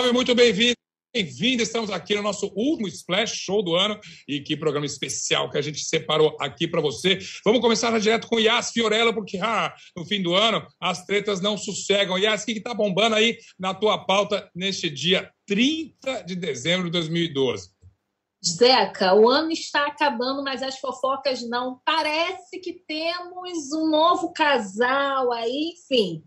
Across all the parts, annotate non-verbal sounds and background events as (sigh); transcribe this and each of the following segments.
Salve, muito bem-vindo. Bem-vindo, estamos aqui no nosso último Splash Show do ano e que programa especial que a gente separou aqui para você. Vamos começar direto com Yas Fiorella, porque ah, no fim do ano as tretas não sossegam. Yas, o que está bombando aí na tua pauta neste dia 30 de dezembro de 2012? Zeca, o ano está acabando, mas as fofocas não. Parece que temos um novo casal aí, enfim.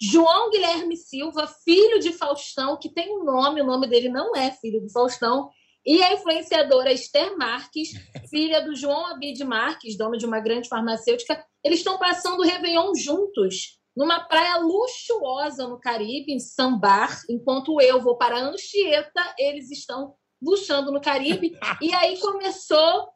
João Guilherme Silva, filho de Faustão, que tem um nome, o nome dele não é filho de Faustão, e a influenciadora Esther Marques, (laughs) filha do João Abid Marques, dono de uma grande farmacêutica, eles estão passando o Réveillon juntos, numa praia luxuosa no Caribe, em Sambar, enquanto eu vou para Anchieta, eles estão luxando no Caribe. (laughs) E aí começou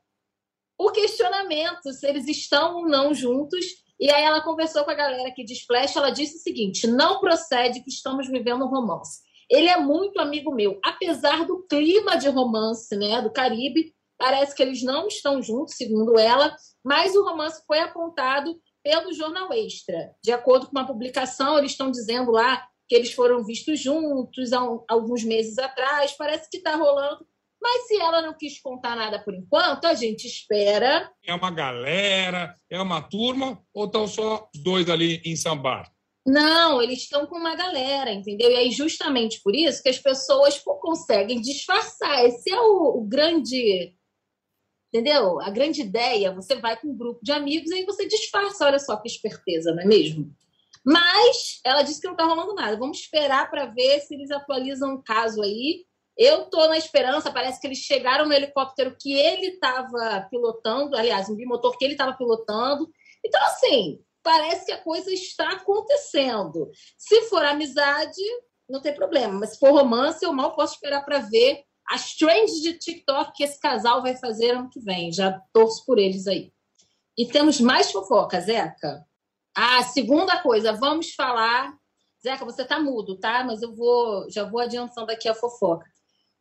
o questionamento se eles estão ou não juntos. E aí ela conversou com a galera aqui de Splash, ela disse o seguinte: não procede que estamos vivendo um romance. Ele é muito amigo meu, apesar do clima de romance, né, do Caribe, parece que eles não estão juntos, segundo ela, mas o romance foi apontado pelo jornal Extra. De acordo com uma publicação, eles estão dizendo lá que eles foram vistos juntos há alguns meses atrás, parece que está rolando mas se ela não quis contar nada por enquanto, a gente espera. É uma galera, é uma turma, ou estão só os dois ali em sambar? Não, eles estão com uma galera, entendeu? E aí, justamente por isso que as pessoas pô, conseguem disfarçar. Esse é o, o, grande. Entendeu? A grande ideia, você vai com um grupo de amigos e aí você disfarça, olha só que esperteza, não é mesmo? Mas ela disse que não está rolando nada. Vamos esperar para ver se eles atualizam o caso aí eu estou na esperança, parece que eles chegaram no helicóptero que ele estava pilotando, aliás, um bimotor que ele estava pilotando. Então, assim, parece que a coisa está acontecendo. Se for amizade, não tem problema, mas se for romance, eu mal posso esperar para ver as trends de TikTok que esse casal vai fazer ano que vem. Já torço por eles aí. E temos mais fofocas, Zeca. Ah, segunda coisa, vamos falar. Zeca, você tá mudo, tá? Mas eu vou, já vou adiantando aqui a fofoca.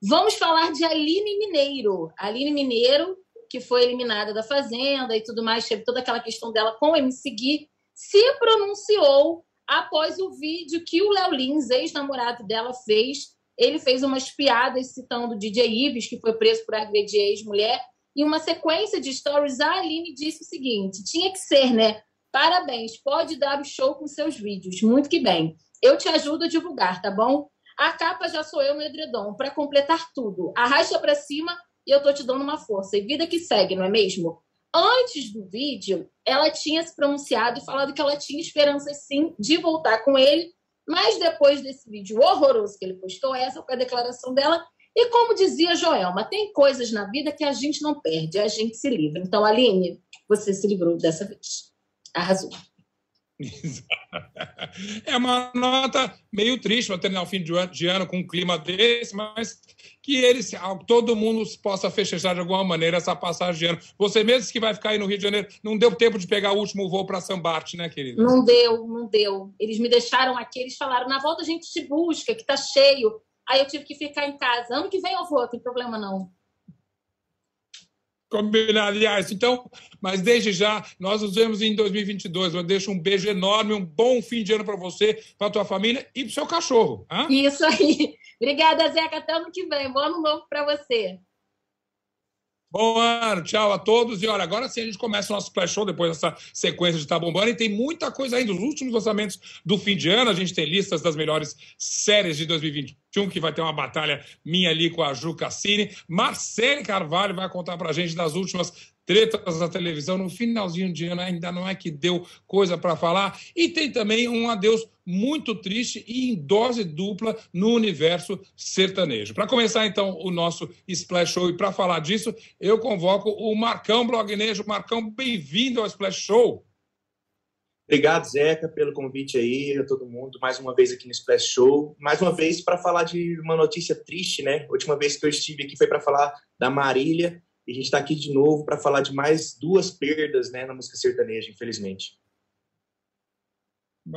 Vamos falar de Aline Mineiro. Aline Mineiro, que foi eliminada da Fazenda e tudo mais, teve toda aquela questão dela com o MC se pronunciou após o vídeo que o Léo Lins, ex-namorado dela, fez. Ele fez umas piadas citando o DJ Ives, que foi preso por agredir ex-mulher. E uma sequência de stories, a Aline disse o seguinte: tinha que ser, né? Parabéns, pode dar o show com seus vídeos. Muito que bem. Eu te ajudo a divulgar, tá bom? A capa já sou eu no edredom, para completar tudo. Arrasta para cima e eu tô te dando uma força. E vida que segue, não é mesmo? Antes do vídeo, ela tinha se pronunciado e falado que ela tinha esperança sim de voltar com ele, mas depois desse vídeo horroroso que ele postou, essa foi a declaração dela. E como dizia Joelma, tem coisas na vida que a gente não perde, a gente se livra. Então, Aline, você se livrou dessa vez. Arrasou. É uma nota meio triste para terminar o fim de ano com um clima desse, mas que eles, todo mundo possa festejar de alguma maneira essa passagem de ano. Você mesmo que vai ficar aí no Rio de Janeiro, não deu tempo de pegar o último voo para Sambarte, né, querida? Não deu, não deu. Eles me deixaram aqui, eles falaram, na volta a gente te busca, que tá cheio. Aí eu tive que ficar em casa. Ano que vem eu vou, não tem problema não. Combinado, aliás. Então, mas desde já, nós nos vemos em 2022. Eu deixo um beijo enorme, um bom fim de ano para você, para tua família e para o seu cachorro. Hein? Isso aí. (laughs) Obrigada, Zeca. Até ano que vem. Bom ano novo para você. Bom ano, tchau a todos. E olha, agora sim a gente começa o nosso flash show depois dessa sequência de Tá Bombando. E tem muita coisa ainda. Os últimos lançamentos do fim de ano, a gente tem listas das melhores séries de 2021, que vai ter uma batalha minha ali com a Ju Cassini. Marcele Carvalho vai contar pra gente das últimas tretas da televisão no finalzinho de ano, ainda não é que deu coisa para falar. E tem também um adeus muito triste e em dose dupla no universo sertanejo. Para começar, então, o nosso Splash Show, e para falar disso, eu convoco o Marcão Blognejo. Marcão, bem-vindo ao Splash Show. Obrigado, Zeca, pelo convite aí, a todo mundo, mais uma vez aqui no Splash Show. Mais uma vez para falar de uma notícia triste, né? A última vez que eu estive aqui foi para falar da Marília, e a gente está aqui de novo para falar de mais duas perdas né, na música sertaneja, infelizmente.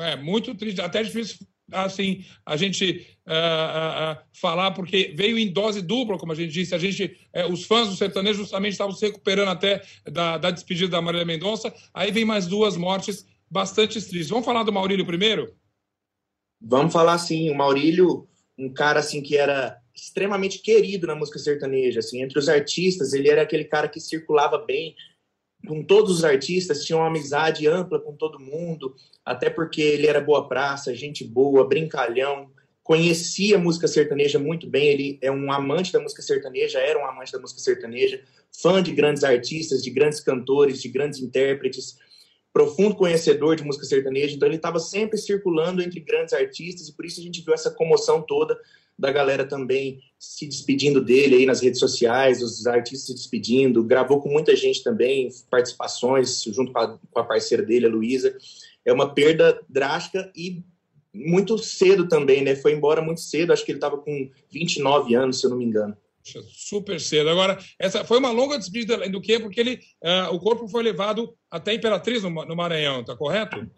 É muito triste, até difícil assim a gente uh, uh, falar porque veio em dose dupla, como a gente disse. A gente, uh, os fãs do sertanejo justamente estavam se recuperando até da, da despedida da Marília Mendonça. Aí vem mais duas mortes bastante tristes. Vamos falar do Maurílio primeiro? Vamos falar sim. O Maurílio, um cara assim que era extremamente querido na música sertaneja, assim, entre os artistas, ele era aquele cara que circulava bem com todos os artistas, tinha uma amizade ampla com todo mundo, até porque ele era boa praça, gente boa, brincalhão, conhecia a música sertaneja muito bem, ele é um amante da música sertaneja, era um amante da música sertaneja, fã de grandes artistas, de grandes cantores, de grandes intérpretes, profundo conhecedor de música sertaneja, então ele estava sempre circulando entre grandes artistas e por isso a gente viu essa comoção toda da galera também se despedindo dele aí nas redes sociais, os artistas se despedindo, gravou com muita gente também, participações junto com a, com a parceira dele, a Luísa. É uma perda drástica e muito cedo também, né? Foi embora muito cedo, acho que ele estava com 29 anos, se eu não me engano. Super cedo. Agora, essa foi uma longa despedida do que? Porque ele, uh, o corpo foi levado até Imperatriz no, no Maranhão, tá correto?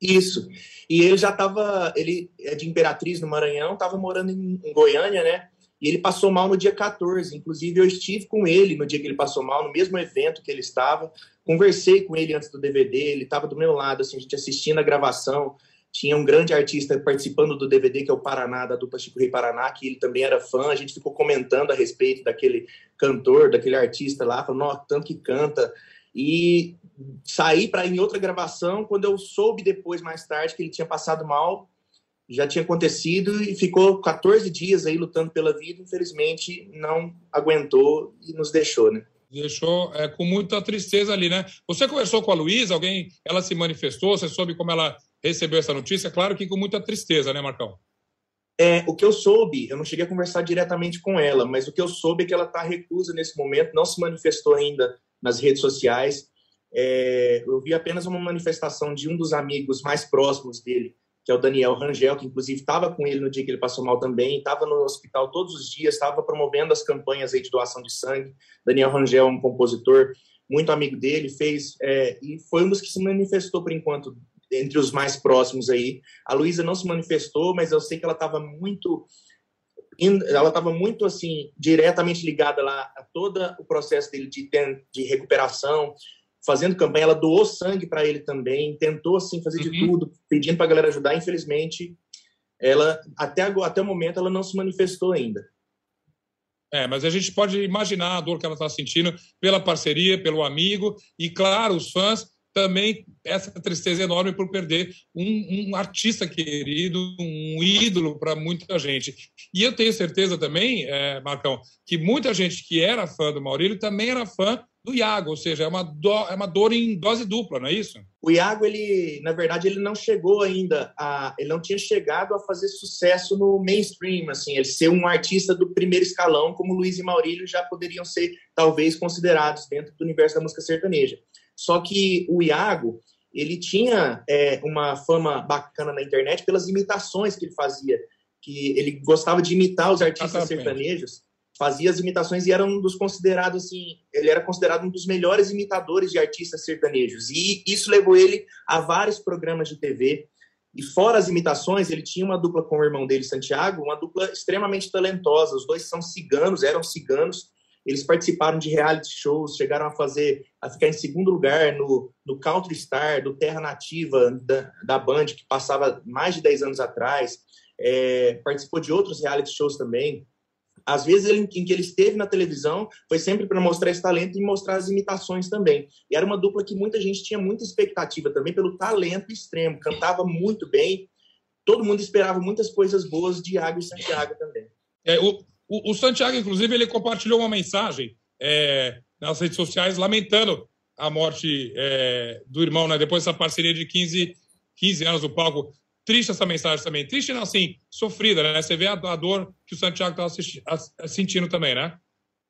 Isso. E ele já estava, ele é de Imperatriz no Maranhão, estava morando em, em, Goiânia, né? E ele passou mal no dia 14. Inclusive, eu estive com ele no dia que ele passou mal, no mesmo evento que ele estava. Conversei com ele antes do DVD, ele estava do meu lado, assim, a gente assistindo a gravação. Tinha um grande artista participando do DVD, que é o Paraná, da dupla Chico Rei Paraná, que ele também era fã. A gente ficou comentando a respeito daquele cantor, daquele artista lá, falando, tanto que canta. E saí para em outra gravação. Quando eu soube depois, mais tarde, que ele tinha passado mal, já tinha acontecido e ficou 14 dias aí lutando pela vida. Infelizmente, não aguentou e nos deixou, né? Deixou é, com muita tristeza ali, né? Você conversou com a Luísa, alguém, ela se manifestou, você soube como ela recebeu essa notícia? Claro que com muita tristeza, né, Marcão? É, o que eu soube, eu não cheguei a conversar diretamente com ela, mas o que eu soube é que ela está reclusa nesse momento, não se manifestou ainda nas redes sociais. É, eu vi apenas uma manifestação de um dos amigos mais próximos dele, que é o Daniel Rangel, que inclusive estava com ele no dia que ele passou mal também, estava no hospital todos os dias, estava promovendo as campanhas de doação de sangue. Daniel Rangel é um compositor muito amigo dele, fez é, e foi um dos que se manifestou por enquanto entre os mais próximos aí. A Luísa não se manifestou, mas eu sei que ela estava muito ela estava muito assim diretamente ligada lá a todo o processo dele de, de recuperação, fazendo campanha. Ela doou sangue para ele também, tentou assim fazer uhum. de tudo, pedindo para a galera ajudar. Infelizmente, ela até agora, até o momento ela não se manifestou ainda. É, mas a gente pode imaginar a dor que ela está sentindo pela parceria, pelo amigo e, claro, os fãs também essa tristeza enorme por perder um, um artista querido, um ídolo para muita gente. E eu tenho certeza também, é, Marcão, que muita gente que era fã do Maurílio também era fã do Iago, ou seja, é uma, do, é uma dor em dose dupla, não é isso? O Iago, ele, na verdade, ele não chegou ainda a, ele não tinha chegado a fazer sucesso no mainstream, assim, ele ser um artista do primeiro escalão, como Luiz e Maurílio já poderiam ser, talvez, considerados dentro do universo da música sertaneja. Só que o Iago, ele tinha é, uma fama bacana na internet pelas imitações que ele fazia, que ele gostava de imitar os artistas sertanejos, fazia as imitações e era um dos considerados assim, ele era considerado um dos melhores imitadores de artistas sertanejos. E isso levou ele a vários programas de TV. E fora as imitações, ele tinha uma dupla com o irmão dele, Santiago, uma dupla extremamente talentosa. Os dois são ciganos, eram ciganos, eles participaram de reality shows, chegaram a fazer, a ficar em segundo lugar no, no Country Star, do Terra Nativa, da, da Band, que passava mais de 10 anos atrás. É, participou de outros reality shows também. Às vezes, ele, em que ele esteve na televisão, foi sempre para mostrar esse talento e mostrar as imitações também. E era uma dupla que muita gente tinha muita expectativa também pelo talento extremo. Cantava muito bem. Todo mundo esperava muitas coisas boas de Iago e Santiago também. É, o, o, o Santiago, inclusive, ele compartilhou uma mensagem é, nas redes sociais lamentando a morte é, do irmão, né? Depois dessa parceria de 15, 15 anos no palco. Triste essa mensagem também. Triste, não, assim, sofrida, né? Você vê a, a dor que o Santiago estava sentindo também, né?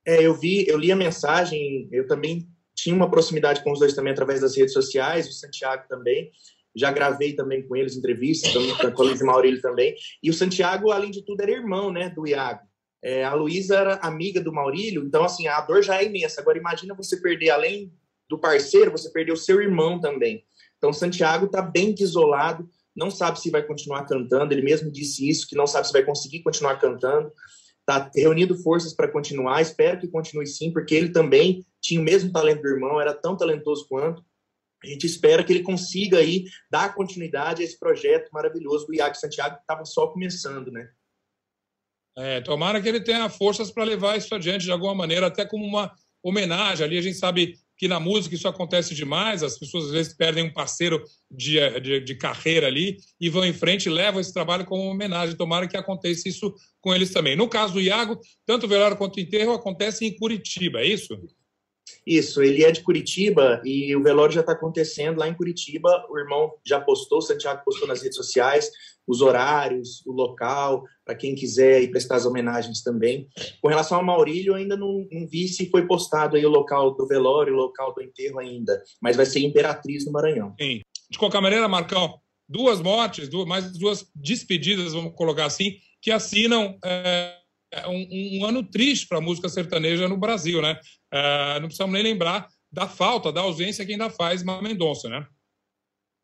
É, eu vi, eu li a mensagem, eu também tinha uma proximidade com os dois também através das redes sociais, o Santiago também. Já gravei também com eles entrevistas, com o Luiz Maurílio também. E o Santiago, além de tudo, era irmão, né, do Iago. É, a Luísa era amiga do Maurílio, então, assim, a dor já é imensa. Agora, imagina você perder, além do parceiro, você perder o seu irmão também. Então, Santiago está bem isolado, não sabe se vai continuar cantando. Ele mesmo disse isso, que não sabe se vai conseguir continuar cantando. Está reunindo forças para continuar. Espero que continue sim, porque ele também tinha o mesmo talento do irmão, era tão talentoso quanto. A gente espera que ele consiga aí dar continuidade a esse projeto maravilhoso do Iago Santiago, que estava só começando, né? É, tomara que ele tenha forças para levar isso adiante de alguma maneira, até como uma homenagem ali. A gente sabe que na música isso acontece demais, as pessoas às vezes perdem um parceiro de, de, de carreira ali e vão em frente e levam esse trabalho como homenagem. Tomara que aconteça isso com eles também. No caso do Iago, tanto o velório quanto o enterro acontece em Curitiba, é isso? Isso, ele é de Curitiba e o velório já está acontecendo lá em Curitiba. O irmão já postou, Santiago postou nas redes sociais os horários, o local, para quem quiser ir prestar as homenagens também. Com relação ao Maurílio, ainda não, não, vi se foi postado aí o local do velório, o local do enterro ainda, mas vai ser Imperatriz no Maranhão. Sim. De qualquer maneira, Marcão, duas mortes, duas, mais duas despedidas, vamos colocar assim, que assinam. É é um, um ano triste para a música sertaneja no Brasil, né? Uh, não precisamos nem lembrar da falta, da ausência que ainda faz Mendonça, né?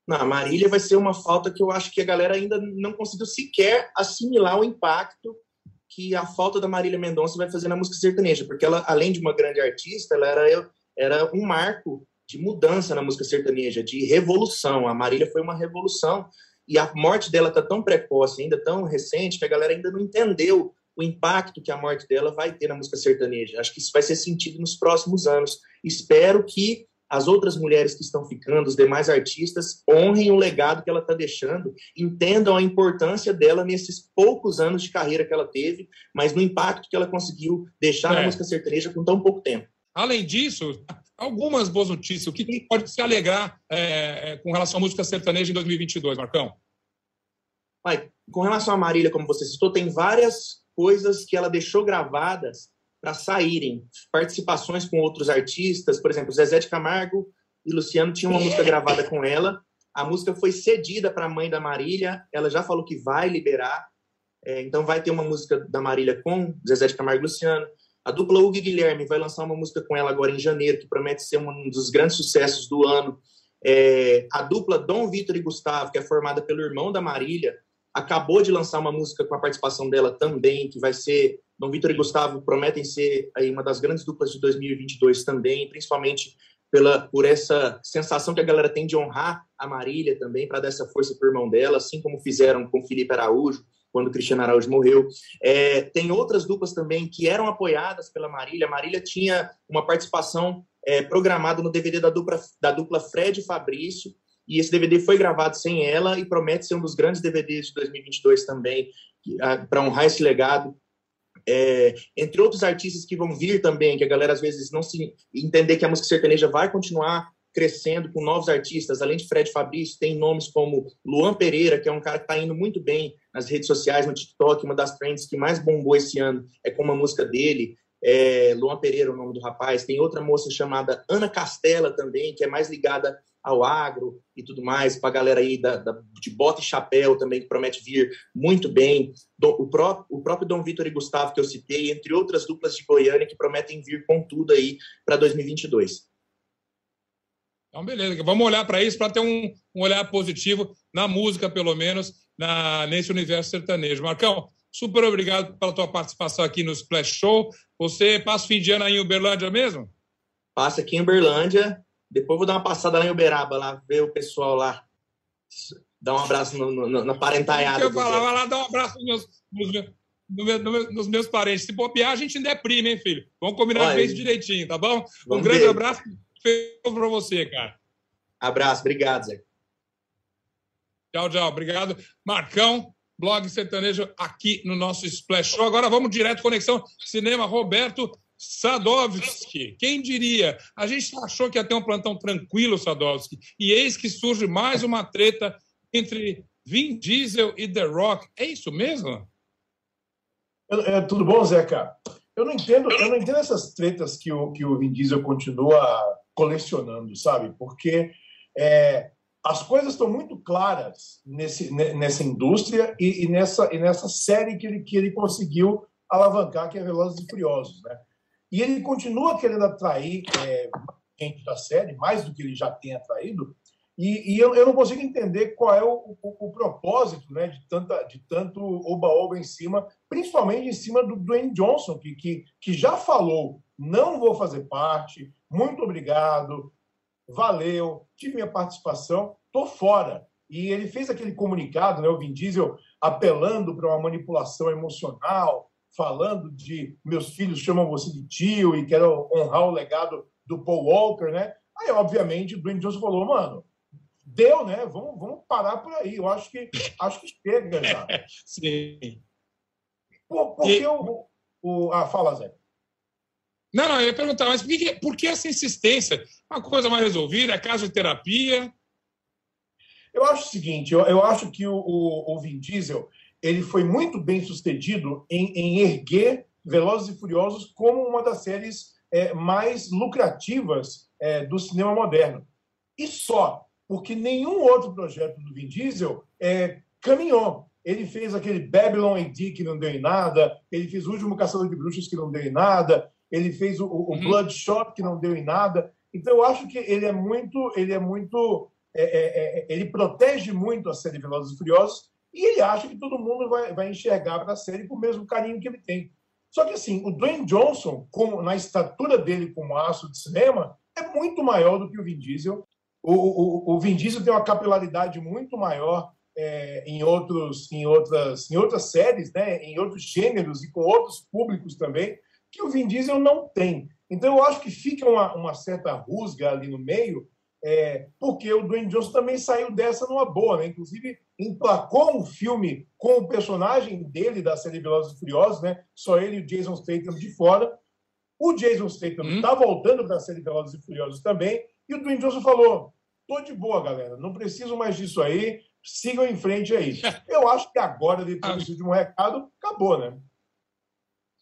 Na Marília vai ser uma falta que eu acho que a galera ainda não conseguiu sequer assimilar o impacto que a falta da Marília Mendonça vai fazer na música sertaneja, porque ela, além de uma grande artista, ela era, era um marco de mudança na música sertaneja, de revolução. A Marília foi uma revolução e a morte dela está tão precoce, ainda tão recente, que a galera ainda não entendeu o impacto que a morte dela vai ter na música sertaneja. Acho que isso vai ser sentido nos próximos anos. Espero que as outras mulheres que estão ficando, os demais artistas, honrem o legado que ela está deixando, entendam a importância dela nesses poucos anos de carreira que ela teve, mas no impacto que ela conseguiu deixar é. na música sertaneja com tão pouco tempo. Além disso, algumas boas notícias. O que pode se alegrar é, é com relação à música sertaneja em 2022, Marcão? Pai, com relação à Marília, como você citou, tem várias coisas que ela deixou gravadas para saírem, participações com outros artistas, por exemplo, Zezé de Camargo e Luciano tinham uma música gravada com ela. A música foi cedida para a mãe da Marília, ela já falou que vai liberar, é, então vai ter uma música da Marília com Zezé de Camargo e Luciano. A dupla Hugo Guilherme vai lançar uma música com ela agora em janeiro, que promete ser um dos grandes sucessos do ano. É, a dupla Dom Vitor e Gustavo, que é formada pelo irmão da Marília, acabou de lançar uma música com a participação dela também, que vai ser. Dom Vitor e Gustavo prometem ser aí uma das grandes duplas de 2022 também, principalmente pela, por essa sensação que a galera tem de honrar a Marília também, para dar essa força para o irmão dela, assim como fizeram com Felipe Araújo, quando Cristiano Araújo morreu. É, tem outras duplas também que eram apoiadas pela Marília. A Marília tinha uma participação é, programada no DVD da dupla, da dupla Fred e Fabrício, e esse DVD foi gravado sem ela e promete ser um dos grandes DVDs de 2022 também, para honrar esse legado. É, entre outros artistas que vão vir também, que a galera às vezes não se entender que a música sertaneja vai continuar crescendo com novos artistas, além de Fred Fabrício, tem nomes como Luan Pereira, que é um cara que está indo muito bem nas redes sociais, no TikTok, uma das trends que mais bombou esse ano é com uma música dele, é, Luan Pereira, o nome do rapaz. Tem outra moça chamada Ana Castela também, que é mais ligada ao agro e tudo mais, para a galera aí da, da, de bota e chapéu também, que promete vir muito bem. Do, o, pró, o próprio Dom Vitor e Gustavo, que eu citei, entre outras duplas de Goiânia, que prometem vir com tudo aí para 2022. Então, beleza. Vamos olhar para isso para ter um, um, olhar positivo na música, pelo menos, na, nesse universo sertanejo. Marcão, super obrigado pela tua participação aqui no Splash Show. Você passa o fim de ano aí em Uberlândia mesmo? Passa aqui em Uberlândia. Depois vou dar uma passada lá em Uberaba, lá, ver o pessoal lá. Dar um abraço no, no, na parentaiada. Eu falar, vai lá dar um abraço nos meus, nos, meus, no meu, nos meus parentes. Se bobear, a gente deprime, hein, filho? Vamos combinar Olha, direitinho, tá bom? Um grande ver. abraço para você, cara. Abraço, obrigado, Zé. Tchau, tchau. Obrigado. Marcão, blog sertanejo aqui no nosso Splash Show. Agora vamos direto, conexão cinema. Roberto Sadovski, quem diria? A gente achou que ia ter um plantão tranquilo, Sadovski, e eis que surge mais uma treta entre Vin Diesel e The Rock. É isso mesmo? É, tudo bom, Zeca? Eu não entendo, eu não entendo essas tretas que o, que o Vin Diesel continua colecionando, sabe? Porque é, as coisas estão muito claras nesse, nessa indústria e, e, nessa, e nessa série que ele, que ele conseguiu alavancar, que é Velozes e Furiosos, né? E ele continua querendo atrair é, gente da série, mais do que ele já tem atraído, e, e eu, eu, não consigo entender qual é o, o, o, propósito né, de, tanta, de tanto oba-oba em cima, principalmente em cima do Dwayne Johnson, que, que, que já falou: não vou fazer parte, muito obrigado, valeu, tive minha participação, tô fora. E ele fez aquele comunicado, né, o Vin Diesel apelando para uma manipulação emocional, falando de meus filhos chamam você de tio e quero honrar o legado do Paul Walker, né? Aí, obviamente, o Dwayne Johnson falou, mano, deu, né? Vamos, vamos parar por aí. Eu acho que acho que chega já. (laughs) Sim. Por, por e... o, o. Ah, fala, Zé. Não, não, eu ia perguntar, mas por que, por que essa insistência? Uma coisa mais resolvida, é caso de terapia? Eu acho o seguinte, eu, eu acho que o, o, o Vin Diesel ele foi muito bem sucedido em, em erguer Velozes e Furiosos como uma das séries é, mais lucrativas é, do cinema moderno. E só, porque nenhum outro projeto do Vin Diesel é, caminhou. Ele fez aquele Babylon AD que não deu em nada, ele fez o último Caçador de Bruxas que não deu em nada, ele fez o, o uhum. Bloodshot que não deu em nada. Então eu acho que ele é muito, ele é muito, é, é, é ele protege muito a série Velozes e Furiosos e ele acha que todo mundo vai, vai enxergar para a série com o mesmo carinho que ele tem. Só que assim, o Dwayne Johnson, como, na estatura dele como aço de cinema, é muito maior do que o Vin Diesel. O, o, o Vin Diesel tem uma capilaridade muito maior é, em, outros, em, outras, em outras séries, né, em outros gêneros e com outros públicos também, que o Vin Diesel não tem. Então eu acho que fica uma, uma certa rusga ali no meio, é, porque o Dwayne Johnson também saiu dessa numa boa, né? Inclusive, emplacou um filme com o personagem dele da série Velozes e Furiosos, né? Só ele e o Jason Statham de fora. O Jason Statham está hum. voltando para a série Velozes e Furiosos também. E o Dwayne Johnson falou: tô de boa, galera, não preciso mais disso aí, sigam em frente aí. (laughs) Eu acho que agora, depois desse último recado, acabou, né?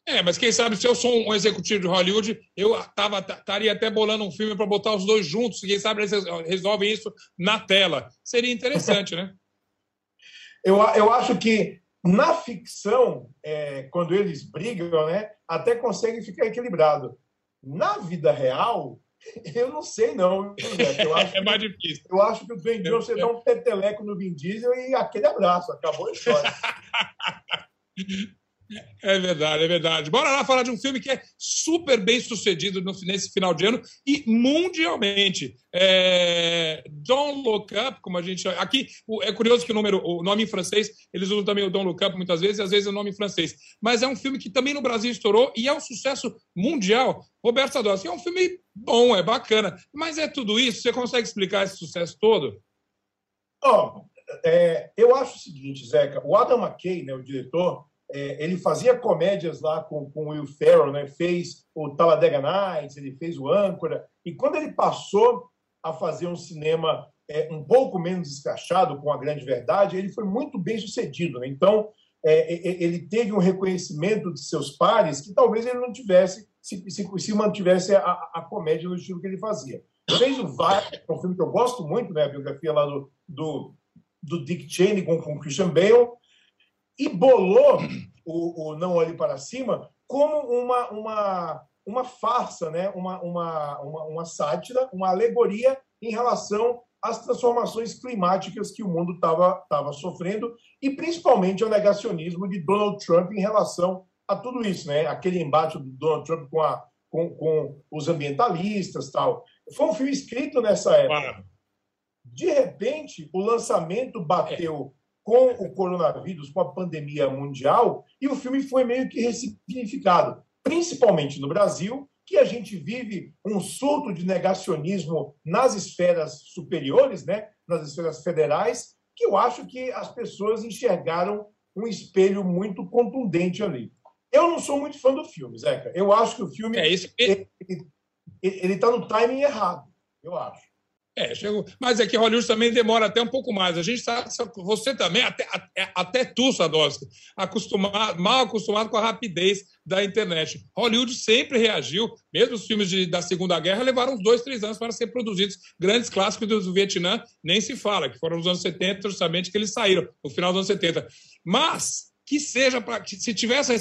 É, mas quem sabe se eu sou um executivo de Hollywood, eu tava, estaria até bolando um filme para botar os dois juntos. Quem sabe eles resolvem isso na tela. Seria interessante, né? (laughs) eu, eu acho que na ficção, é, quando eles brigam, né, até conseguem ficar equilibrado. Na vida real, (laughs) eu não sei, não. Eu (laughs) acho é mais difícil. Eu acho que o Dwayne Johnson é, dá um peteleco no Vin Diesel e aquele abraço. Acabou a história. É verdade, é verdade. Bora lá falar de um filme que é super bem sucedido no, nesse final de ano e mundialmente. É... Don't Look Up, como a gente. Aqui é curioso que o, número, o nome em francês, eles usam também o Don't Look Up muitas vezes, e às vezes é o nome em francês. Mas é um filme que também no Brasil estourou e é um sucesso mundial. Roberto Sadowski, é um filme bom, é bacana. Mas é tudo isso? Você consegue explicar esse sucesso todo? Oh, é, eu acho o seguinte, Zeca. O Adam McKay, né, o diretor, é, ele fazia comédias lá com, com Will Ferrell, né? fez o Talladega Nights, ele fez o Âncora, e quando ele passou a fazer um cinema é, um pouco menos escrachado, com a grande verdade, ele foi muito bem sucedido. Né? Então, é, ele teve um reconhecimento de seus pares que talvez ele não tivesse se, se, se mantivesse a, a, comédia no estilo que ele fazia. Fez o VAR, é um filme que eu gosto muito, né? a biografia lá do, do, do Dick Cheney com, com Christian Bale, e bolou o, o Não Olhe Para Cima como uma, uma, uma farsa, né? uma, uma, uma, uma sátira, uma alegoria em relação às transformações climáticas que o mundo estava tava sofrendo e principalmente ao negacionismo de Donald Trump em relação a tudo isso, né? Aquele embate do Donald Trump com, a, com, com os ambientalistas tal. Foi um filme escrito nessa época. De repente, o lançamento bateu com o coronavírus, com a pandemia mundial, e o filme foi meio que ressignificado, principalmente no Brasil, que a gente vive um surto de negacionismo nas esferas superiores, né, nas esferas federais, que eu acho que as pessoas enxergaram um espelho muito contundente ali. Eu não sou muito fã do filme, Zeca. Eu acho que o filme é isso. ele está no timing errado, eu acho. É, chegou. Mas é que Hollywood também demora até um pouco mais. A gente está. Você também, até, até, tu, Sadowski, acostumado, mal acostumado com a rapidez da internet. Hollywood sempre reagiu, mesmo os filmes de, da Segunda Guerra levaram uns dois, três anos para ser produzidos. Grandes clássicos do Vietnã, nem se fala, que foram nos anos 70, justamente, que eles saíram, no final dos anos 70. Mas que seja para se tivesse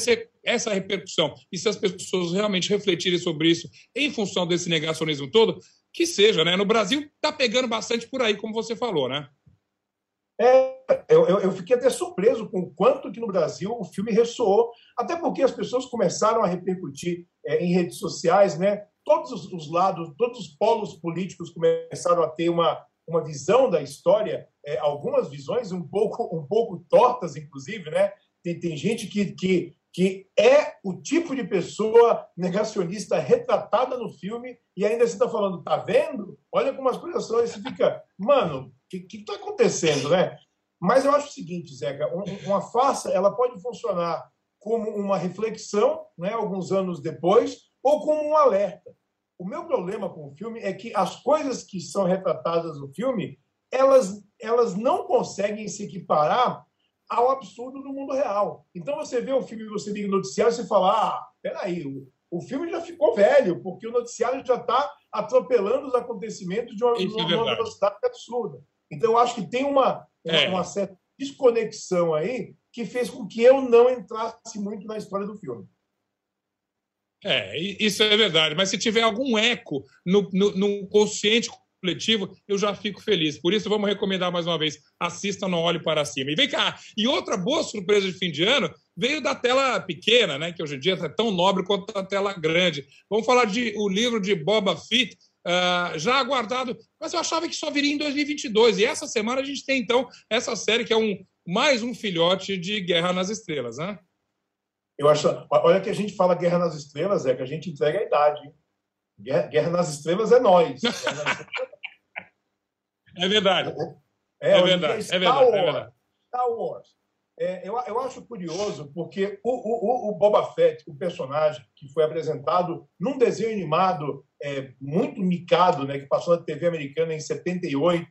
essa repercussão e se as pessoas realmente refletirem sobre isso em função desse negacionismo todo, que seja, né? No Brasil está pegando bastante por aí, como você falou, né? É, eu, eu, fiquei até surpreso com o quanto que no Brasil o filme ressoou, até porque as pessoas começaram a repercutir é, em redes sociais, né? Todos os, os, lados, todos os polos políticos começaram a ter uma, uma visão da história, é, algumas visões um pouco, um pouco tortas, inclusive, né? Tem, tem gente que, que, que é o tipo de pessoa negacionista retratada no filme e ainda você está falando, tá vendo? Olha como as coisas são, e você fica, mano, o que está acontecendo, né? Mas eu acho o seguinte, Zeca, uma farsa ela pode funcionar como uma reflexão, né, alguns anos depois, ou como um alerta. O meu problema com o filme é que as coisas que são retratadas no filme, elas, elas não conseguem se equiparar ao absurdo do mundo real. Então você vê o filme, você liga o noticiário e você fala: ah, peraí, o, o filme já ficou velho, porque o noticiário já está atropelando os acontecimentos de uma, é uma velocidade absurda. Então eu acho que tem uma, é. uma certa desconexão aí que fez com que eu não entrasse muito na história do filme. É, isso é verdade. Mas se tiver algum eco no, no, no consciente coletivo, eu já fico feliz. Por isso, vamos recomendar mais uma vez: assista No Olhe para Cima. E vem cá, e outra boa surpresa de fim de ano veio da tela pequena, né, que hoje em dia é tão nobre quanto a tela grande. Vamos falar de o livro de Boba Fett, uh, já aguardado, mas eu achava que só viria em 2022. E essa semana a gente tem, então, essa série que é um mais um filhote de Guerra nas Estrelas, né? Eu acho, olha que a gente fala Guerra nas Estrelas, é que a gente entrega a idade. Guerra, Guerra nas Estrelas é nós. (laughs) É verdade. É, é, verdade, é, verdade, é verdade. Star Wars. É, eu, eu acho curioso porque o, o, o, Boba Fett, o personagem que foi apresentado num desenho animado é, muito micado, né, que passou na TV americana em 78,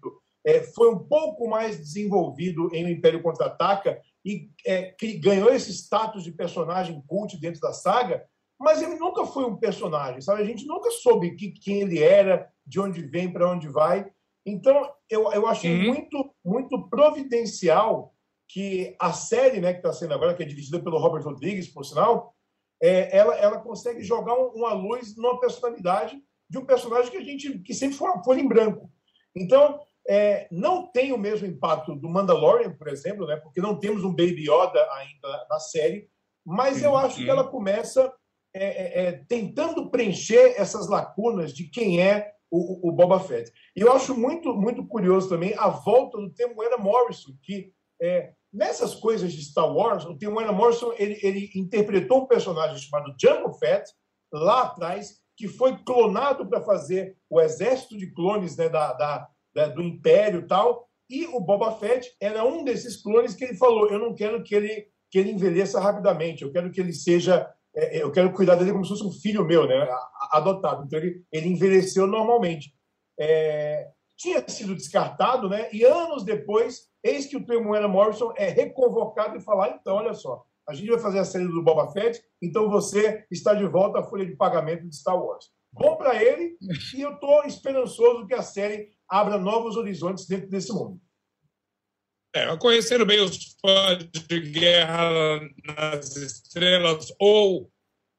é, foi um pouco mais desenvolvido em O Império Contra-Ataca e é, que ganhou esse status de personagem cult dentro da saga, mas ele nunca foi um personagem, sabe? A gente nunca soube que, quem ele era, de onde vem, para onde vai. Então, eu, eu achei uhum. muito, muito providencial que a série né, que está sendo agora, que é dirigida pelo Robert Rodrigues, por sinal, é, ela, ela consegue jogar uma luz numa personalidade de um personagem que a gente que sempre foi, foi em branco. Então, é, não tem o mesmo impacto do Mandalorian, por exemplo, né, porque não temos um Baby Yoda ainda na série, mas eu acho que ela começa é, é, é, tentando preencher essas lacunas de quem é o, o, Boba Fett. E eu acho muito, muito curioso também a volta do Temuera Morrison, que é, nessas coisas de Star Wars, o Temuera Morrison ele, ele interpretou um personagem chamado Jango Fett lá atrás, que foi clonado para fazer o exército de clones né, da, da, da, do Império e tal. E o Boba Fett era um desses clones que ele falou: eu não quero que ele, que ele envelheça rapidamente, eu quero que ele seja eu quero cuidar dele como se fosse um filho meu, né, adotado. Então ele, ele envelheceu normalmente. É, tinha sido descartado, né? E anos depois, eis que o Temuera Morrison é reconvocado e falar: então, olha só, a gente vai fazer a série do Boba Fett, então você está de volta à folha de pagamento de Star Wars. Bom para ele, e eu estou esperançoso que a série abra novos horizontes dentro desse mundo. É, conhecendo bem os fãs de Guerra nas Estrelas ou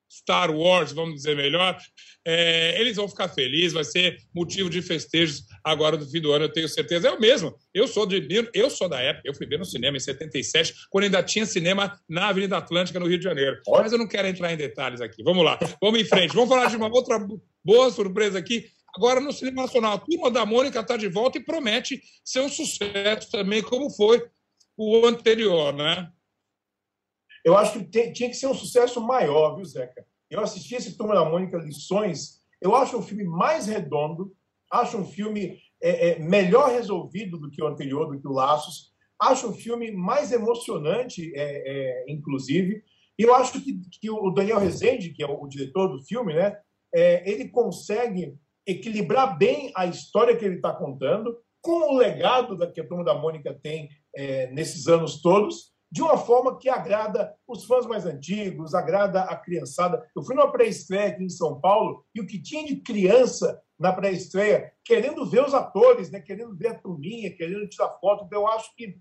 Star Wars, vamos dizer melhor, é, eles vão ficar felizes, vai ser motivo de festejos agora do fim do ano, eu tenho certeza. Eu mesmo, eu sou de eu sou da época, eu fui ver no cinema em 77, quando ainda tinha cinema na Avenida Atlântica, no Rio de Janeiro. Mas eu não quero entrar em detalhes aqui. Vamos lá, vamos em frente. Vamos falar de uma outra boa surpresa aqui. Agora, no cinema nacional, a turma da Mônica está de volta e promete ser um sucesso também, como foi o anterior, né? Eu acho que tem, tinha que ser um sucesso maior, viu, Zeca? Eu assisti esse Turma da Mônica Lições, eu acho um filme mais redondo, acho um filme é, é, melhor resolvido do que o anterior, do que o Laços, acho um filme mais emocionante, é, é inclusive, e eu acho que, que, o Daniel Rezende, que é o, o diretor do filme, né, é, ele consegue equilibrar bem a história que ele está contando com o legado que a Turma da Mônica tem é, nesses anos todos, de uma forma que agrada os fãs mais antigos, agrada a criançada. Eu fui numa pré-estreia aqui em São Paulo e o que tinha de criança na pré-estreia, querendo ver os atores, né, querendo ver a turminha, querendo tirar foto. Então, eu acho que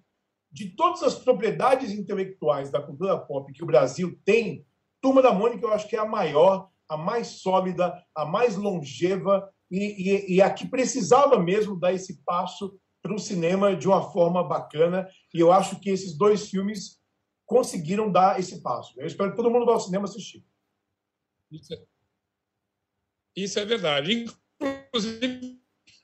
de todas as propriedades intelectuais da cultura pop que o Brasil tem, Turma da Mônica eu acho que é a maior, a mais sólida, a mais longeva e, e, e precisava mesmo dar esse passo para o cinema de uma forma bacana. E eu acho que esses dois filmes conseguiram dar esse passo. Eu espero que todo mundo vá ao cinema assistir. Isso é, Isso é verdade. Inclusive,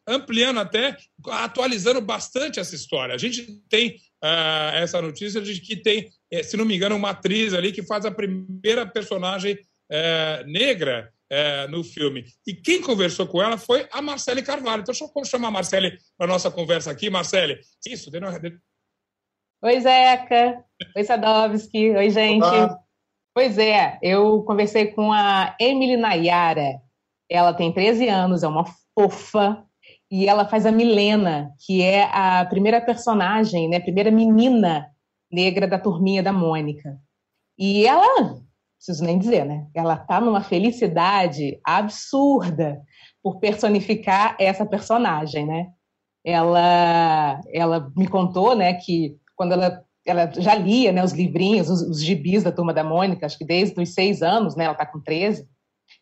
ampliando até, atualizando bastante essa história. A gente tem uh, essa notícia de que tem, eh, se não me engano, uma atriz ali que faz a primeira personagem uh, negra uh, no filme. E quem conversou com ela foi a Marcele Carvalho. Então, deixa eu chamar a Marcele para a nossa conversa aqui. Marcele, isso, de... Oi, Zeca. Oi, Sadovski. Oi, gente. Olá. Pois é, eu conversei com a Emily Nayara. Ela tem 13 anos, é uma fofa, e ela faz a Milena, que é a primeira personagem, né, a primeira menina negra da turminha da Mônica. E ela, preciso nem dizer, né? Ela tá numa felicidade absurda por personificar essa personagem, né? Ela, ela me contou, né, que quando ela ela já lia né, os livrinhos, os, os gibis da Turma da Mônica, acho que desde os seis anos, né, ela está com 13.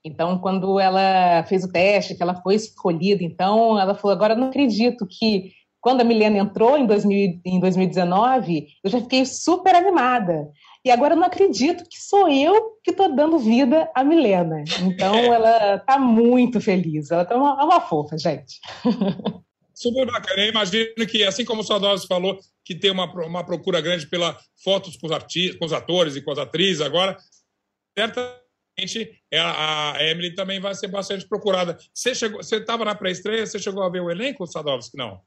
Então, quando ela fez o teste, que ela foi escolhida, então ela falou: agora não acredito que quando a Milena entrou em, 2000, em 2019, eu já fiquei super animada. E agora eu não acredito que sou eu que estou dando vida à Milena. Então (laughs) ela está muito feliz. Ela está uma, uma fofa, gente. (laughs) Super bacana. Eu imagino que, assim como o Saudoso falou, que tem uma, uma procura grande pela fotos com os, artistas, com os atores e com as atrizes agora, certamente a, a Emily também vai ser bastante procurada. Você chegou, você estava na pré-estreia, você chegou a ver o elenco, Sadovski? Não?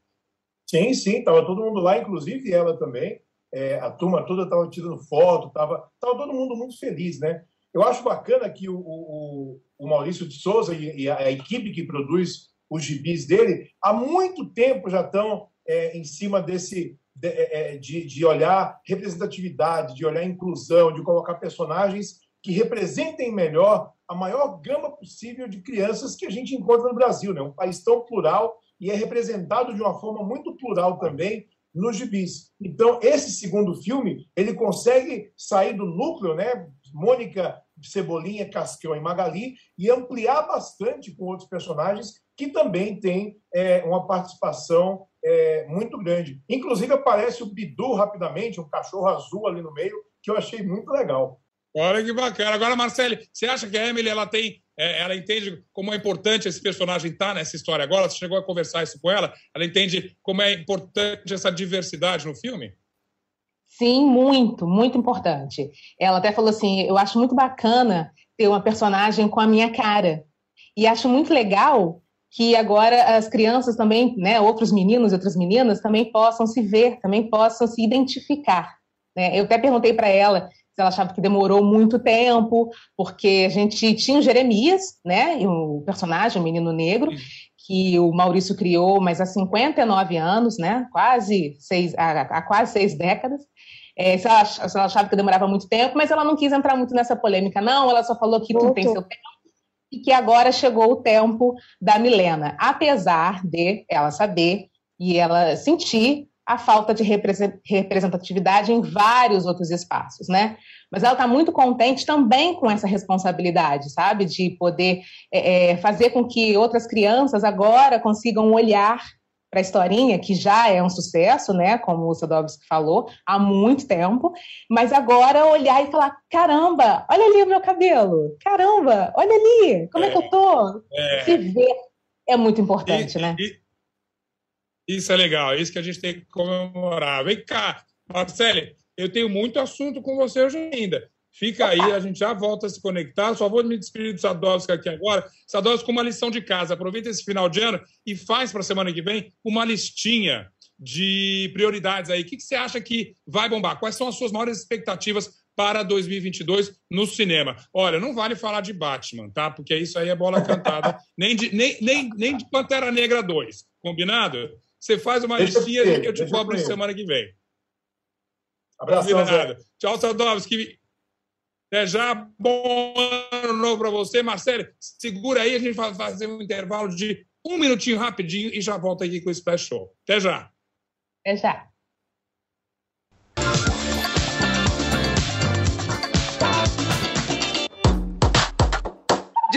Sim, sim, estava todo mundo lá, inclusive ela também. É, a turma toda estava tirando foto, estava tava todo mundo muito feliz, né? Eu acho bacana que o, o, o Maurício de Souza e, e a, equipe que produz os gibis dele, há muito tempo já estão é, em cima desse de, é, é, de, de, olhar representatividade, de olhar inclusão, de colocar personagens que representem melhor a maior gama possível de crianças que a gente encontra no Brasil, né? Um país tão plural e é representado de uma forma muito plural também nos gibis. Então, esse segundo filme, ele consegue sair do núcleo, né? Mônica, Cebolinha, Cascão e Magali e ampliar bastante com outros personagens que também tem é, uma participação é, muito grande. Inclusive aparece o Bidu rapidamente, um cachorro azul ali no meio, que eu achei muito legal. Olha que bacana. Agora, Marcele, você acha que a Emily ela tem, ela entende como é importante esse personagem estar tá nessa história agora? Você chegou a conversar isso com ela? Ela entende como é importante essa diversidade no filme? Sim, muito, muito importante. Ela até falou assim: eu acho muito bacana ter uma personagem com a minha cara. E acho muito legal que agora as crianças também, né, outros meninos e outras meninas também possam se ver, também possam se identificar. Né? Eu até perguntei para ela ela achava que demorou muito tempo, porque a gente tinha o Jeremias, né, o personagem, o menino negro, que o Maurício criou, mas há 59 anos, né, quase seis, há, há quase seis décadas. É, se, ela, se, ela, achava que demorava muito tempo, mas ela não quis entrar muito nessa polêmica, não. Ela só falou que tudo tem seu tempo e que agora chegou o tempo da Milena, apesar de ela saber e ela sentir a falta de representatividade em vários outros espaços, né? Mas ela está muito contente também com essa responsabilidade, sabe? De poder é, é fazer com que outras crianças agora consigam olhar para a historinha, que já é um sucesso, né, como o Sadovski falou, há muito tempo, mas agora olhar e falar, caramba, olha ali o meu cabelo, caramba, olha ali, como é, é que eu tô? É. Se ver é muito importante, e, né? E, isso é legal, é isso que a gente tem que comemorar. Vem cá, Marcele, eu tenho muito assunto com você hoje ainda. Fica aí, a gente já volta a se conectar. Só vou me despedir do Sadowski aqui agora. Sadowski, com uma lição de casa. Aproveita esse final de ano e faz para a semana que vem uma listinha de prioridades aí. O que, que você acha que vai bombar? Quais são as suas maiores expectativas para 2022 no cinema? Olha, não vale falar de Batman, tá? Porque isso aí é bola cantada. nem, de, nem, nem, nem de Pantera Negra 2. Combinado? Você faz uma deixa listinha que eu te cobro semana que vem. Abraço. Tchau, Sadowski. Até já, bom ano novo para você. Marcelo, segura aí, a gente vai fazer um intervalo de um minutinho rapidinho e já volta aqui com o Splash Show. Até já. Até já.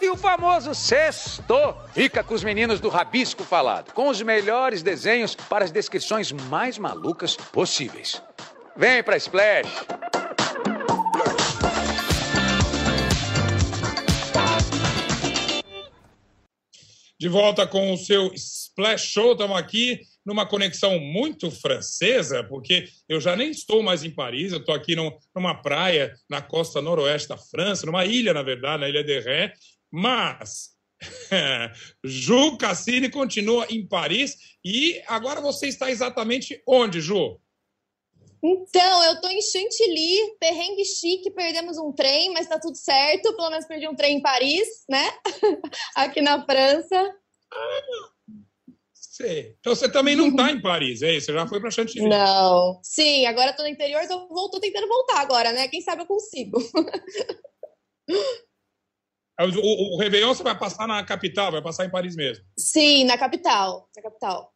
E o famoso sexto fica com os meninos do Rabisco Falado, com os melhores desenhos para as descrições mais malucas possíveis. Vem pra Splash! De volta com o seu Splash Show, estamos aqui numa conexão muito francesa, porque eu já nem estou mais em Paris, eu estou aqui numa praia na costa noroeste da França, numa ilha, na verdade, na Ilha de Ré, mas (laughs) Ju Cassini continua em Paris e agora você está exatamente onde, Ju? Então, eu tô em Chantilly, perrengue chique, perdemos um trem, mas tá tudo certo. Pelo menos perdi um trem em Paris, né? (laughs) Aqui na França. sei. Então você também não tá (laughs) em Paris, é isso? Você já foi para Chantilly? Não. Sim, agora tô no interior, então vou, tô tentando voltar agora, né? Quem sabe eu consigo. O, o, Réveillon você vai passar na capital, vai passar em Paris mesmo? Sim, na capital. Na capital.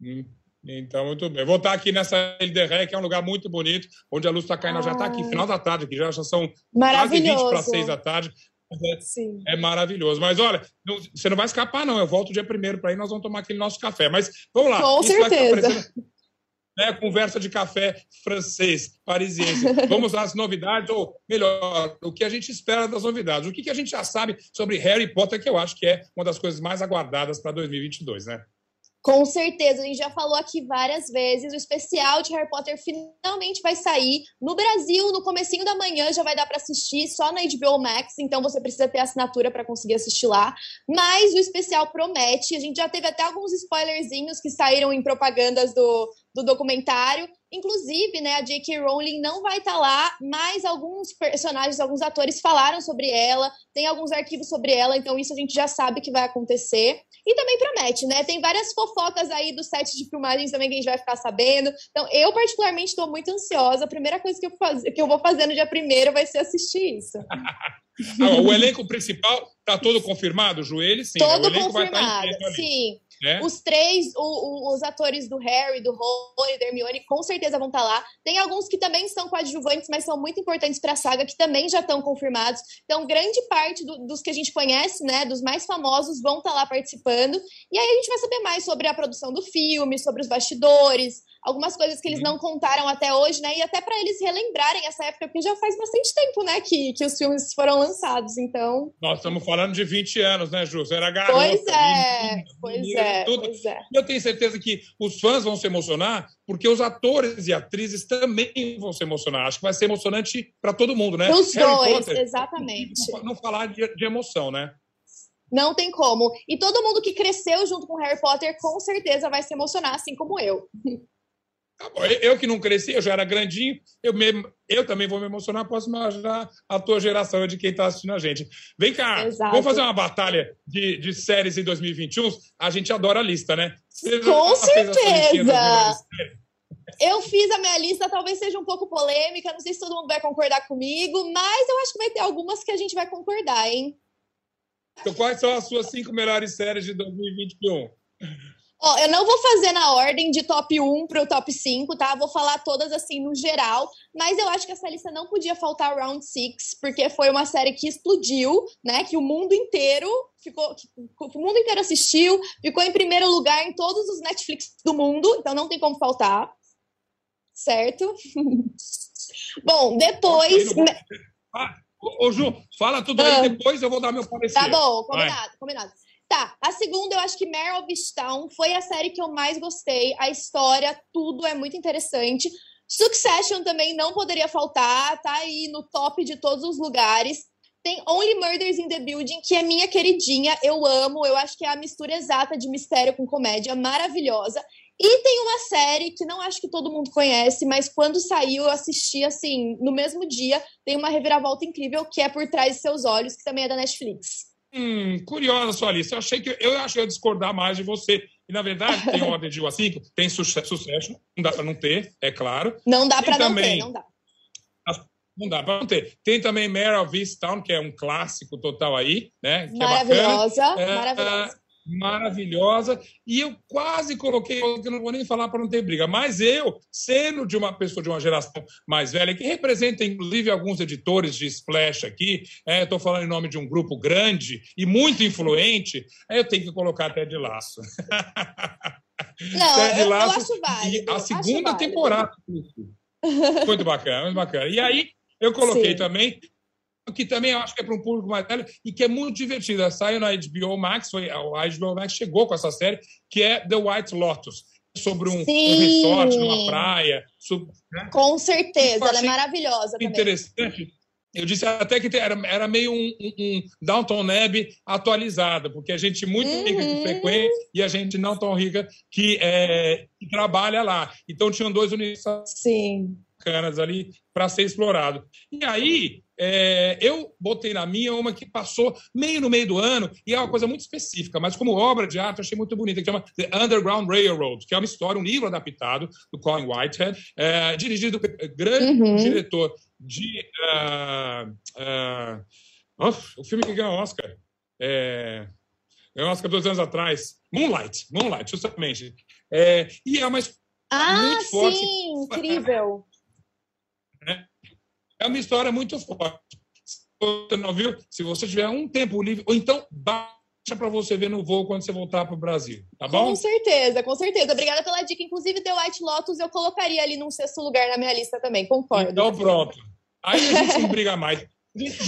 Hum, então, muito bem. vou estar aqui nessa Ilha de Ré, que é um lugar muito bonito, onde a luz está caindo. Ah. Já está aqui, final da tarde, aqui já, já são quase 20 para 6 da tarde. É, Sim. é maravilhoso. Mas olha, não, você não vai escapar, não. Eu volto dia primeiro para ir, nós vamos tomar aquele nosso café. Mas vamos lá. Com certeza né, conversa de café francês, parisiense. Vamos às novidades, ou melhor, o que a gente espera das novidades. O que, que a gente já sabe sobre Harry Potter, que eu acho que é uma das coisas mais aguardadas para 2022, né? Com certeza, a gente já falou aqui várias vezes, o especial de Harry Potter finalmente vai sair. No Brasil, no comecinho da manhã já vai dar para assistir, só na HBO Max, então você precisa ter assinatura para conseguir assistir lá. Mas o especial promete, a gente já teve até alguns spoilerzinhos que saíram em propagandas do, do documentário. Inclusive, né, a J.K. Rowling não vai estar tá lá, mas alguns personagens, alguns atores falaram sobre ela, tem alguns arquivos sobre ela, então isso a gente já sabe que vai acontecer. E também promete, né? Tem várias fofocas aí do set de filmagens também que a gente vai ficar sabendo. Então, eu particularmente estou muito ansiosa. A primeira coisa que eu, faz... que eu vou fazer no dia primeiro vai ser assistir isso. (laughs) ah, o elenco principal está todo confirmado, Joelho? Sim, todo né? confirmado, sim. É? Os três, o, o, os atores do Harry, do Rony e da Hermione, com certeza vão estar tá lá. Tem alguns que também são coadjuvantes, mas são muito importantes para a saga, que também já estão confirmados. Então, grande parte do, dos que a gente conhece, né, dos mais famosos, vão estar tá lá participando. E aí a gente vai saber mais sobre a produção do filme, sobre os bastidores, algumas coisas que eles uhum. não contaram até hoje, né? E até para eles relembrarem essa época, porque já faz bastante tempo, né, que, que os filmes foram lançados, então... Nós estamos falando de 20 anos, né, Ju? Você era garota. Pois é, menina, pois, menina, é tudo. é. Eu tenho certeza que os fãs vão se emocionar, porque os atores e atrizes também vão se emocionar. Acho que vai ser emocionante para todo mundo, né? Os dois, Potter, exatamente. Não, não falar de, de emoção, né? Não tem como. E todo mundo que cresceu junto com Harry Potter com certeza vai se emocionar, assim como eu. (laughs) Tá eu que não cresci, eu já era grandinho, eu, mesmo, eu também vou me emocionar, posso imaginar a tua geração de quem está assistindo a gente. Vem cá, Exato. vamos fazer uma batalha de, de séries em 2021? A gente adora a lista, né? Você Com certeza! Eu fiz a minha lista, talvez seja um pouco polêmica, não sei se todo mundo vai concordar comigo, mas eu acho que vai ter algumas que a gente vai concordar, hein? Então, quais são as suas cinco melhores séries de 2021? Ó, eu não vou fazer na ordem de top 1 para o top 5, tá? Vou falar todas assim no geral, mas eu acho que essa lista não podia faltar Round 6, porque foi uma série que explodiu, né? Que o mundo inteiro ficou. o mundo inteiro assistiu, ficou em primeiro lugar em todos os Netflix do mundo, então não tem como faltar. Certo? (laughs) Bom, depois. Ah, ô, Ju, fala tudo aí, ah. depois eu vou dar meu parecer. Tá bom, combinado, Vai. combinado. Tá, a segunda eu acho que Mare of Easttown foi a série que eu mais gostei. A história, tudo é muito interessante. Succession também não poderia faltar, tá aí no top de todos os lugares. Tem Only Murders in the Building, que é minha queridinha, eu amo, eu acho que é a mistura exata de mistério com comédia, maravilhosa. E tem uma série que não acho que todo mundo conhece, mas quando saiu eu assisti assim, no mesmo dia, tem uma reviravolta incrível que é Por Trás de Seus Olhos, que também é da Netflix. Hum, curiosa a sua lista. Eu achei que eu acho que ia discordar mais de você. E na verdade, tem (laughs) ordem de 1 a 5, tem sucesso, sucesso, não dá para não ter, é claro. Não dá para não ter, não dá. Não dá para não ter. Tem também Mare of Easttown, que é um clássico total aí, né? Que maravilhosa, é maravilhosa. É, maravilhosa. E eu quase coloquei, que não vou nem falar para não ter briga, mas eu, sendo de uma pessoa de uma geração mais velha, que representa inclusive alguns editores de Splash aqui, é, estou falando em nome de um grupo grande e muito influente, eu tenho que colocar até de laço. Não, Ted eu, Laço, eu acho válido. a segunda temporada. Muito bacana, muito bacana. E aí, eu coloquei Sim. também que também eu acho que é para um público mais velho e que é muito divertida. Saiu na HBO Max, foi, a HBO Max chegou com essa série, que é The White Lotus. Sobre um, um resort numa praia. Sobre, né? Com certeza, ela é maravilhosa. Interessante. Também. Eu disse até que era, era meio um, um, um Downton Neb atualizada, porque a gente muito uhum. rica que frequenta e a gente não tão rica que, é, que trabalha lá. Então tinham dois universidades bacanas ali para ser explorado. E aí, é, eu botei na minha uma que passou meio no meio do ano, e é uma coisa muito específica, mas como obra de arte eu achei muito bonita, que chama The Underground Railroad, que é uma história, um livro adaptado do Colin Whitehead, é, dirigido pelo grande uhum. diretor de. Uh, uh, oh, o filme que ganhou Oscar. É, ganhou Oscar dois anos atrás. Moonlight, Moonlight, justamente. É, e é uma ah, muito sim, forte. incrível. (laughs) É uma história muito forte. Se você não viu, se você tiver um tempo livre, ou então baixa para você ver no voo quando você voltar para o Brasil, tá bom? Com certeza, com certeza. Obrigada pela dica. Inclusive, The White Lotus eu colocaria ali num sexto lugar na minha lista também, concordo. Então pronto. Aí a gente não briga mais.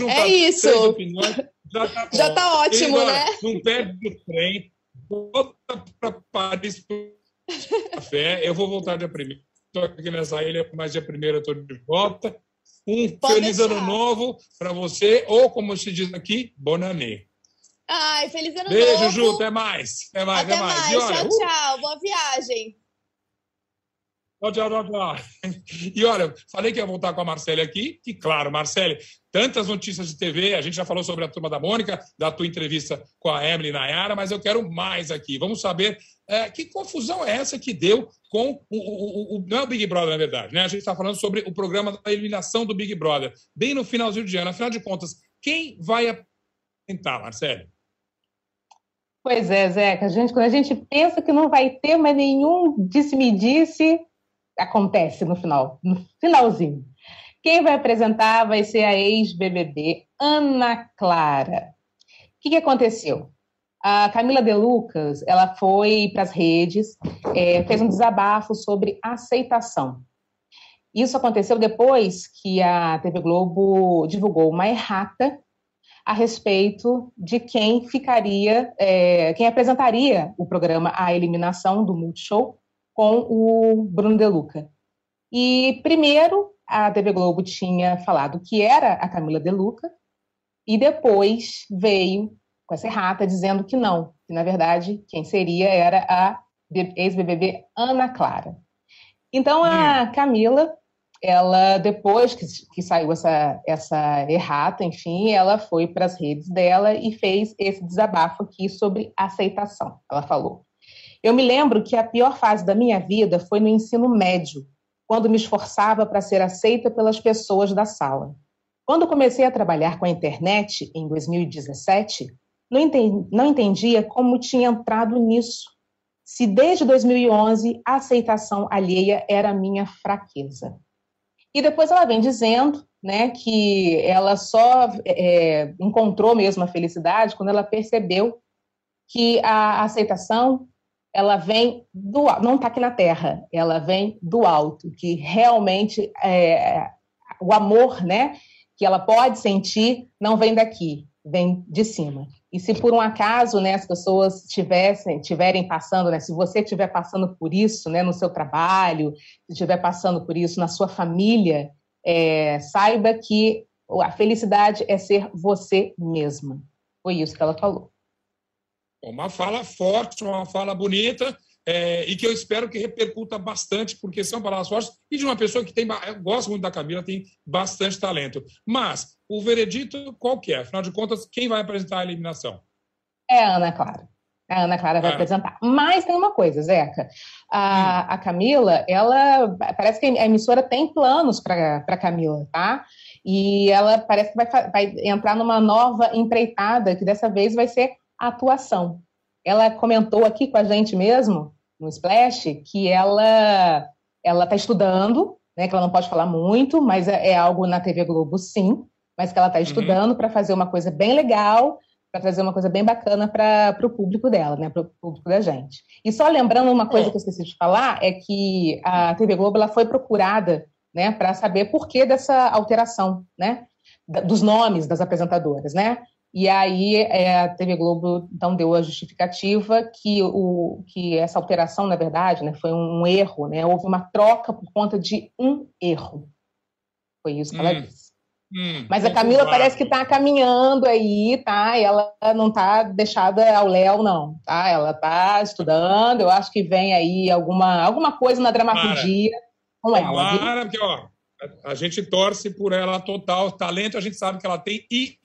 é isso. Opiniões, já tá, já tá ótimo, né? Não perde o trem, volta para Paris café. Eu vou voltar dia primeiro. Estou aqui nessa ilha, mas dia primeiro eu estou de volta. Um Pode feliz deixar. ano novo para você, ou como se diz aqui, Bonanê. Ai, feliz ano Beijo, novo. Beijo, Ju, até mais. Até mais, até, até mais. mais. Olha, tchau, uh... tchau. Boa viagem. Tchau, tchau, tchau, tchau. E olha, falei que ia voltar com a Marcele aqui, e claro, Marcele, tantas notícias de TV, a gente já falou sobre a turma da Mônica, da tua entrevista com a Emily Nayara, mas eu quero mais aqui. Vamos saber é, que confusão é essa que deu com o, o, o, Não é o Big Brother, na verdade, né? A gente está falando sobre o programa da eliminação do Big Brother, bem no finalzinho de ano. Afinal de contas, quem vai apresentar, Marcele? Pois é, Zeca. A gente, quando a gente pensa que não vai ter mais nenhum disse-me-disse, acontece no final, no finalzinho. Quem vai apresentar vai ser a ex-BBB Ana Clara. O que, que aconteceu? A Camila De Lucas, ela foi para as redes, é, fez um desabafo sobre aceitação. Isso aconteceu depois que a TV Globo divulgou uma errata a respeito de quem ficaria, é, quem apresentaria o programa A Eliminação do Multishow com o Bruno De Luca. E primeiro a TV Globo tinha falado que era a Camila De Luca e depois veio com essa errata dizendo que não, que na verdade quem seria era a ex-BBB Ana Clara. Então a hum. Camila, ela depois que, que saiu essa, essa errata, enfim, ela foi para as redes dela e fez esse desabafo aqui sobre aceitação. Ela falou: eu me lembro que a pior fase da minha vida foi no ensino médio, quando me esforçava para ser aceita pelas pessoas da sala. Quando comecei a trabalhar com a internet, em 2017, não, entendi, não entendia como tinha entrado nisso. Se desde 2011 a aceitação alheia era minha fraqueza. E depois ela vem dizendo né, que ela só é, encontrou mesmo a felicidade quando ela percebeu que a aceitação ela vem do não está aqui na Terra, ela vem do alto, que realmente é, o amor, né, que ela pode sentir não vem daqui, vem de cima. E se por um acaso, né, as pessoas tivessem, tiverem passando, né, se você estiver passando por isso, né, no seu trabalho, se estiver passando por isso na sua família, é, saiba que a felicidade é ser você mesma. Foi isso que ela falou. Uma fala forte, uma fala bonita. é, e que eu espero que repercuta bastante, porque são palavras fortes, e de uma pessoa que tem. Eu gosto muito da Camila, tem bastante talento. Mas o veredito qual que é? Afinal de contas, quem vai apresentar a eliminação? É a Ana Clara. A Ana Clara vai é. apresentar. Mas tem uma coisa, Zeca. A, hum. a Camila, ela. Parece que a emissora tem planos para a Camila, tá? E ela parece que vai, vai entrar numa nova empreitada, que dessa vez vai ser atuação. Ela comentou aqui com a gente mesmo, no Splash, que ela ela está estudando, né, que ela não pode falar muito, mas é, é algo na TV Globo, sim, mas que ela está uhum. estudando uhum. para fazer uma coisa bem legal, para trazer uma coisa bem bacana para o público dela, né, para o público da gente. E só lembrando uma coisa é. que eu esqueci de falar é que a TV Globo ela foi procurada, né, para saber por que dessa alteração, né, dos nomes das apresentadoras, né? E aí é, a TV Globo então deu a justificativa que, o, que essa alteração, na verdade, né, foi um erro, né? Houve uma troca por conta de um erro. Foi isso que hum. ela disse. Hum, Mas a Camila parece que está caminhando aí, tá? Ela não está deixada ao léu, não, tá? Ela está estudando. Eu acho que vem aí alguma, alguma coisa na dramaturgia com ela. Claro, porque ó, a gente torce por ela total talento. A gente sabe que ela tem e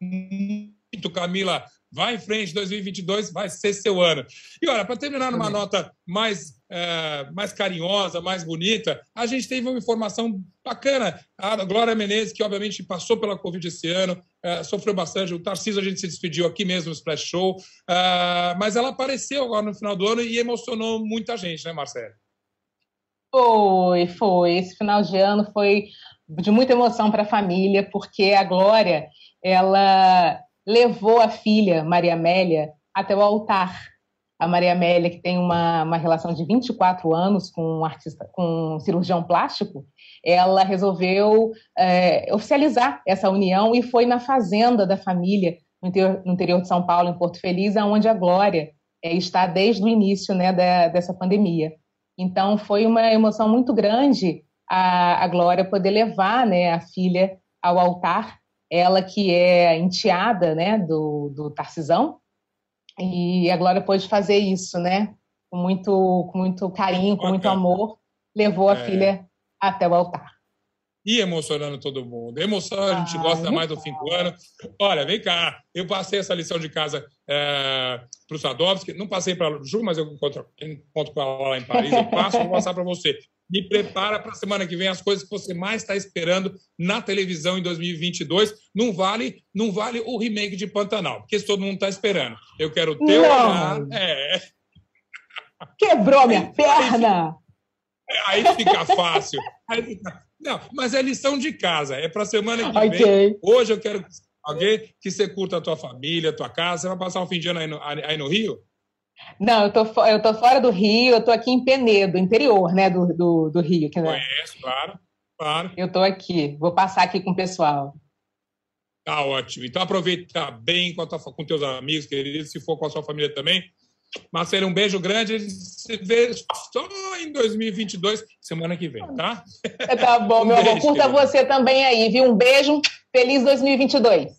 muito, Camila. Vai em frente, 2022 vai ser seu ano. E olha, para terminar numa nota mais, é, mais carinhosa, mais bonita, a gente teve uma informação bacana. A Glória Menezes, que obviamente passou pela Covid esse ano, é, sofreu bastante. O Tarcísio a gente se despediu aqui mesmo no Splash Show, é, mas ela apareceu agora no final do ano e emocionou muita gente, né, Marcelo? Foi, foi. Esse final de ano foi de muita emoção para a família, porque a Glória ela levou a filha, Maria Amélia, até o altar. A Maria Amélia, que tem uma, uma relação de 24 anos com um artista, com um cirurgião plástico, ela resolveu é, oficializar essa união e foi na fazenda da família, no interior, no interior de São Paulo, em Porto Feliz, aonde a Glória é, está desde o início né, da, dessa pandemia. Então, foi uma emoção muito grande a, a Glória poder levar né, a filha ao altar ela que é enteada, né, do, do Tarcisão, e a Glória pôde fazer isso, né, com muito, com muito carinho, com muito amor, levou a é. filha até o altar. E emocionando todo mundo. Emoção a gente ah, gosta mais do fim do ano. Olha, vem cá, eu passei essa lição de casa é, para o Sadovski, não passei para a Ju, mas eu encontro, encontro com ela lá em Paris, eu passo, vou passar para você me prepara para a semana que vem as coisas que você mais está esperando na televisão em 2022. Não vale, não vale o remake de Pantanal, porque todo mundo está esperando. Eu quero ter olhar. É. Quebrou minha perna. Aí fica fácil. Aí fica... Não, mas é lição de casa. É para a semana que okay. vem. Hoje eu quero alguém que você curta a tua família, a tua casa. Você vai passar um fim de ano aí no, aí no Rio? Não, eu tô, eu tô fora do Rio, eu tô aqui em Penedo, interior, né, do, do, do Rio. Que, né? Conheço, claro, claro. Eu tô aqui, vou passar aqui com o pessoal. Tá ótimo. Então aproveita bem com, tua, com teus amigos, queridos, se for com a sua família também. Marcelo, um beijo grande. A gente se vê só em 2022, semana que vem, tá? Tá (laughs) bom, um meu beijo, amor. Curta querido. você também aí, viu? Um beijo. Feliz 2022.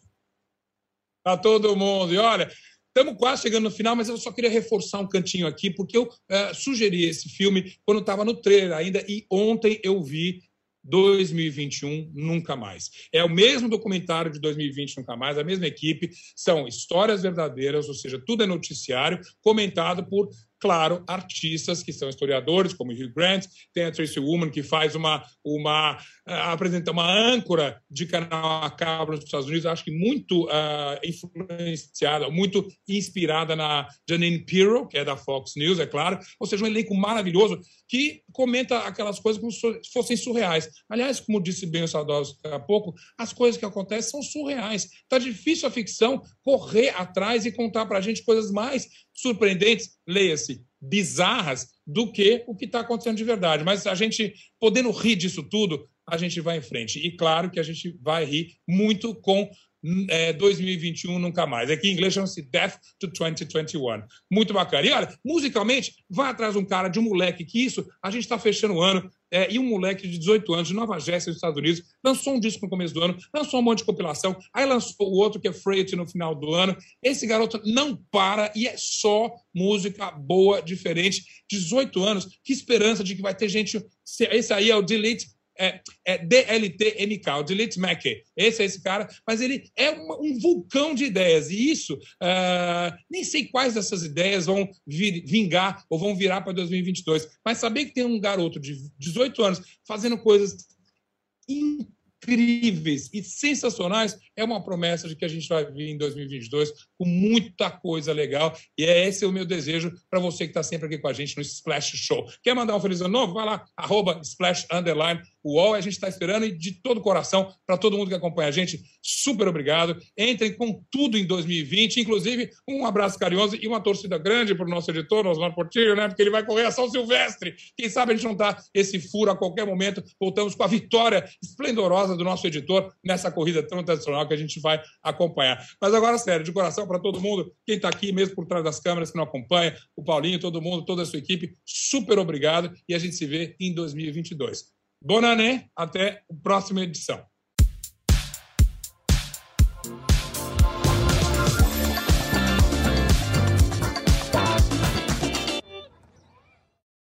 Pra todo mundo. E olha, Estamos quase chegando no final, mas eu só queria reforçar um cantinho aqui, porque eu uh, sugeri esse filme quando estava no trailer ainda, e ontem eu vi 2021 Nunca Mais. É o mesmo documentário de 2020 Nunca Mais, a mesma equipe, são histórias verdadeiras, ou seja, tudo é noticiário, comentado por claro, artistas que são historiadores, como Hugh Grant, tem a Tracy Woman, que faz uma, uma uh, apresenta uma âncora de canal a cabo nos Estados Unidos, acho que muito uh, influenciada, muito inspirada na Janine Pirro, que é da Fox News, é claro, ou seja, um elenco maravilhoso que comenta aquelas coisas como se fossem surreais. Aliás, como disse bem o Sadowski há pouco, as coisas que acontecem são surreais. Está difícil a ficção correr atrás e contar para a gente coisas mais surpreendentes, leia-se, bizarras, do que o que está acontecendo de verdade. Mas a gente, podendo rir disso tudo, a gente vai em frente. E claro que a gente vai rir muito com é, 2021 nunca mais. Aqui em inglês chama-se Death to 2021. Muito bacana. E olha, musicalmente, vai atrás um cara, de um moleque, que isso, a gente está fechando o ano, é, e um moleque de 18 anos, de Nova Jersey, nos Estados Unidos, lançou um disco no começo do ano, lançou um monte de compilação, aí lançou o outro, que é Freight, no final do ano. Esse garoto não para e é só música boa, diferente. 18 anos, que esperança de que vai ter gente. Esse aí é o Delete é, é DLTMK, o Delete Mackey. Esse é esse cara, mas ele é uma, um vulcão de ideias. E isso, uh, nem sei quais dessas ideias vão vir, vingar ou vão virar para 2022. Mas saber que tem um garoto de 18 anos fazendo coisas incríveis e sensacionais é uma promessa de que a gente vai vir em 2022 com muita coisa legal. E é esse o meu desejo para você que está sempre aqui com a gente no Splash Show. Quer mandar um feliz ano novo? Vai lá, arroba Splash Underline UOL. A gente está esperando e de todo o coração, para todo mundo que acompanha a gente, super obrigado. Entrem com tudo em 2020, inclusive um abraço carinhoso e uma torcida grande para o nosso editor, Osmar Portillo, né? Porque ele vai correr a São Silvestre. Quem sabe a gente não está esse furo a qualquer momento. Voltamos com a vitória esplendorosa do nosso editor nessa corrida tão tradicional que a gente vai acompanhar. Mas agora, sério, de coração, para todo mundo, quem está aqui mesmo por trás das câmeras, que não acompanha, o Paulinho, todo mundo, toda a sua equipe, super obrigado e a gente se vê em 2022. Bonané, até a próxima edição.